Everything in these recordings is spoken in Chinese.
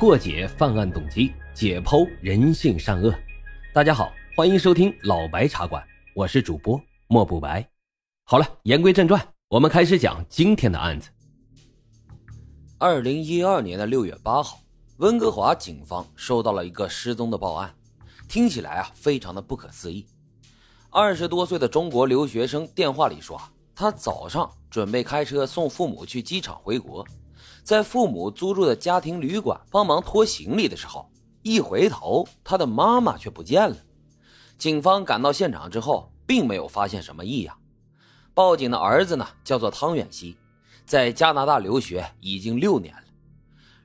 破解犯案动机，解剖人性善恶。大家好，欢迎收听老白茶馆，我是主播莫不白。好了，言归正传，我们开始讲今天的案子。二零一二年的六月八号，温哥华警方收到了一个失踪的报案，听起来啊，非常的不可思议。二十多岁的中国留学生电话里说，他早上准备开车送父母去机场回国。在父母租住的家庭旅馆帮忙拖行李的时候，一回头，他的妈妈却不见了。警方赶到现场之后，并没有发现什么异样。报警的儿子呢，叫做汤远熙，在加拿大留学已经六年了。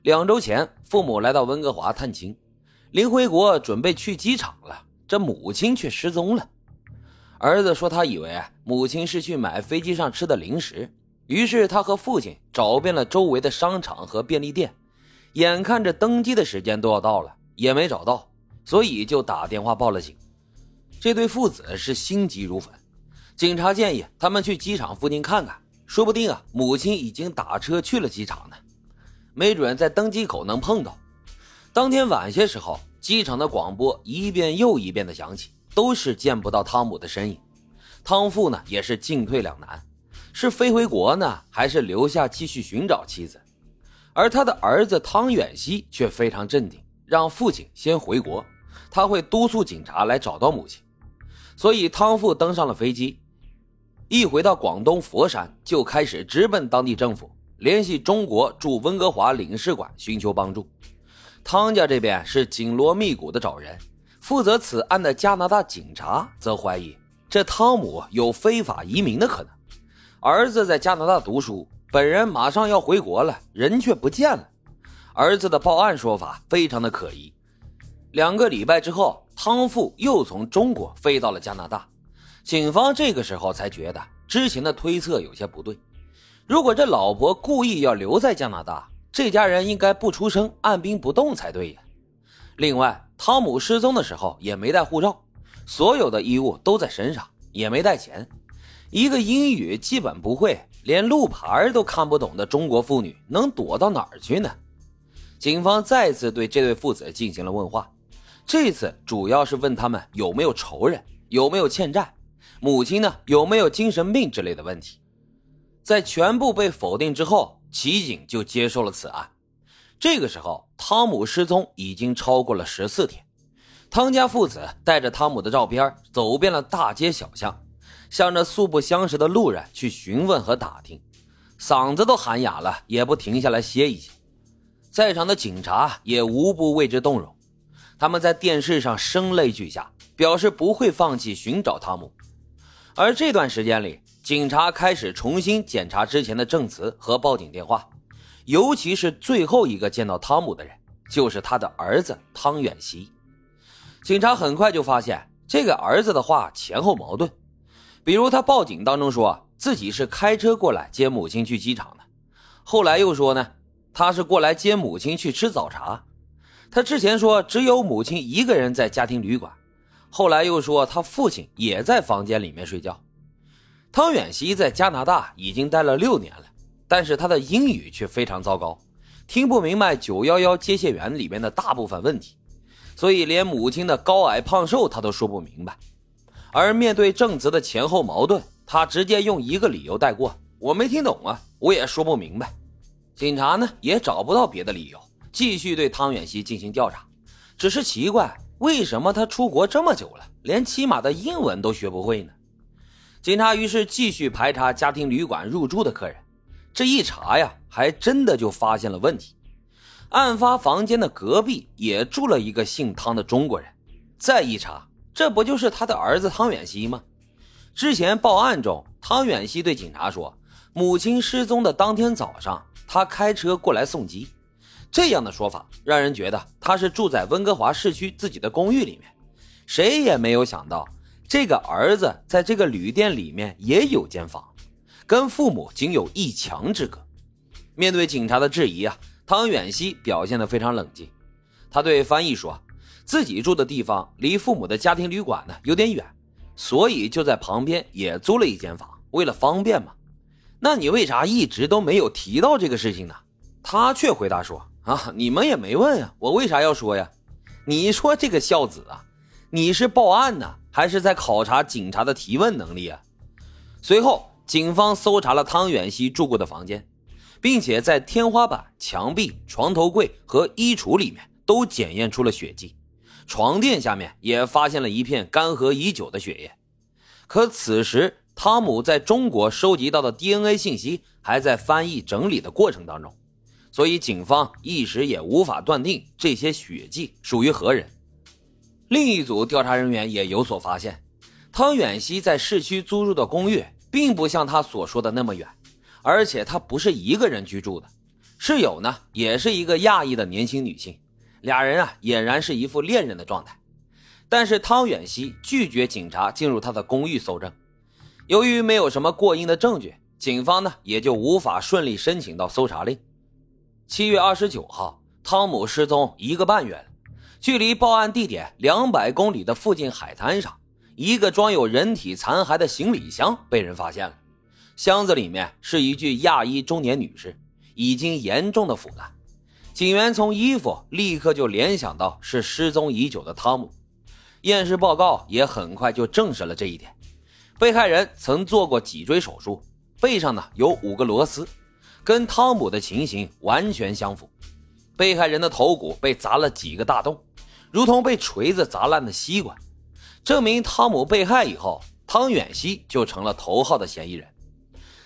两周前，父母来到温哥华探亲，临回国准备去机场了，这母亲却失踪了。儿子说，他以为母亲是去买飞机上吃的零食。于是他和父亲找遍了周围的商场和便利店，眼看着登机的时间都要到了，也没找到，所以就打电话报了警。这对父子是心急如焚，警察建议他们去机场附近看看，说不定啊，母亲已经打车去了机场呢，没准在登机口能碰到。当天晚些时候，机场的广播一遍又一遍的响起，都是见不到汤姆的身影，汤父呢也是进退两难。是飞回国呢，还是留下继续寻找妻子？而他的儿子汤远熙却非常镇定，让父亲先回国，他会督促警察来找到母亲。所以汤父登上了飞机，一回到广东佛山，就开始直奔当地政府，联系中国驻温哥华领事馆寻求帮助。汤家这边是紧锣密鼓的找人，负责此案的加拿大警察则怀疑这汤姆有非法移民的可能。儿子在加拿大读书，本人马上要回国了，人却不见了。儿子的报案说法非常的可疑。两个礼拜之后，汤父又从中国飞到了加拿大，警方这个时候才觉得之前的推测有些不对。如果这老婆故意要留在加拿大，这家人应该不出声，按兵不动才对呀。另外，汤姆失踪的时候也没带护照，所有的衣物都在身上，也没带钱。一个英语基本不会，连路牌都看不懂的中国妇女能躲到哪儿去呢？警方再次对这对父子进行了问话，这次主要是问他们有没有仇人，有没有欠债，母亲呢有没有精神病之类的问题。在全部被否定之后，齐警就接受了此案。这个时候，汤姆失踪已经超过了十四天，汤家父子带着汤姆的照片走遍了大街小巷。向着素不相识的路人去询问和打听，嗓子都喊哑了，也不停下来歇一歇。在场的警察也无不为之动容，他们在电视上声泪俱下，表示不会放弃寻找汤姆。而这段时间里，警察开始重新检查之前的证词和报警电话，尤其是最后一个见到汤姆的人，就是他的儿子汤远熙。警察很快就发现，这个儿子的话前后矛盾。比如他报警当中说自己是开车过来接母亲去机场的，后来又说呢他是过来接母亲去吃早茶。他之前说只有母亲一个人在家庭旅馆，后来又说他父亲也在房间里面睡觉。汤远西在加拿大已经待了六年了，但是他的英语却非常糟糕，听不明白九幺幺接线员里面的大部分问题，所以连母亲的高矮胖瘦他都说不明白。而面对证词的前后矛盾，他直接用一个理由带过：“我没听懂啊，我也说不明白。”警察呢也找不到别的理由，继续对汤远熙进行调查。只是奇怪，为什么他出国这么久了，连起码的英文都学不会呢？警察于是继续排查家庭旅馆入住的客人。这一查呀，还真的就发现了问题。案发房间的隔壁也住了一个姓汤的中国人。再一查。这不就是他的儿子汤远熙吗？之前报案中，汤远熙对警察说，母亲失踪的当天早上，他开车过来送机。这样的说法让人觉得他是住在温哥华市区自己的公寓里面。谁也没有想到，这个儿子在这个旅店里面也有间房，跟父母仅有一墙之隔。面对警察的质疑啊，汤远熙表现得非常冷静。他对翻译说。自己住的地方离父母的家庭旅馆呢有点远，所以就在旁边也租了一间房，为了方便嘛。那你为啥一直都没有提到这个事情呢？他却回答说：“啊，你们也没问啊，我为啥要说呀？你说这个孝子啊，你是报案呢，还是在考察警察的提问能力啊？随后，警方搜查了汤远熙住过的房间，并且在天花板、墙壁、床头柜和衣橱里面都检验出了血迹，床垫下面也发现了一片干涸已久的血液。可此时，汤姆在中国收集到的 DNA 信息还在翻译整理的过程当中。所以，警方一时也无法断定这些血迹属于何人。另一组调查人员也有所发现，汤远熙在市区租住的公寓并不像他所说的那么远，而且他不是一个人居住的，室友呢也是一个亚裔的年轻女性，俩人啊俨然是一副恋人的状态。但是汤远熙拒绝警察进入他的公寓搜证，由于没有什么过硬的证据，警方呢也就无法顺利申请到搜查令。七月二十九号，汤姆失踪一个半月了。距离报案地点两百公里的附近海滩上，一个装有人体残骸的行李箱被人发现了。箱子里面是一具亚裔中年女士，已经严重的腐烂。警员从衣服立刻就联想到是失踪已久的汤姆。验尸报告也很快就证实了这一点。被害人曾做过脊椎手术，背上呢有五个螺丝。跟汤姆的情形完全相符，被害人的头骨被砸了几个大洞，如同被锤子砸烂的西瓜，证明汤姆被害以后，汤远西就成了头号的嫌疑人。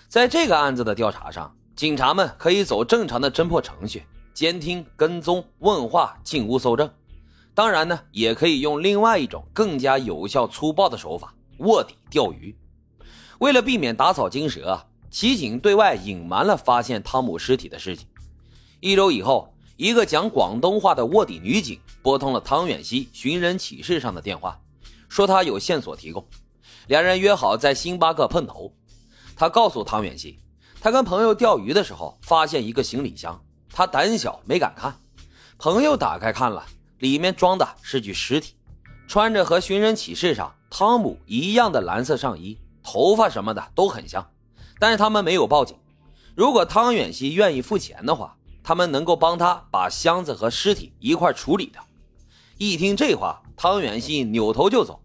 在这个案子的调查上，警察们可以走正常的侦破程序，监听、跟踪、问话、进屋搜证，当然呢，也可以用另外一种更加有效、粗暴的手法——卧底钓鱼。为了避免打草惊蛇啊。骑警对外隐瞒了发现汤姆尸体的事情。一周以后，一个讲广东话的卧底女警拨通了汤远熙寻人启事上的电话，说他有线索提供。两人约好在星巴克碰头。他告诉汤远熙，他跟朋友钓鱼的时候发现一个行李箱，他胆小没敢看。朋友打开看了，里面装的是具尸体，穿着和寻人启事上汤姆一样的蓝色上衣，头发什么的都很像。但是他们没有报警。如果汤远熙愿意付钱的话，他们能够帮他把箱子和尸体一块处理掉。一听这话，汤远熙扭头就走。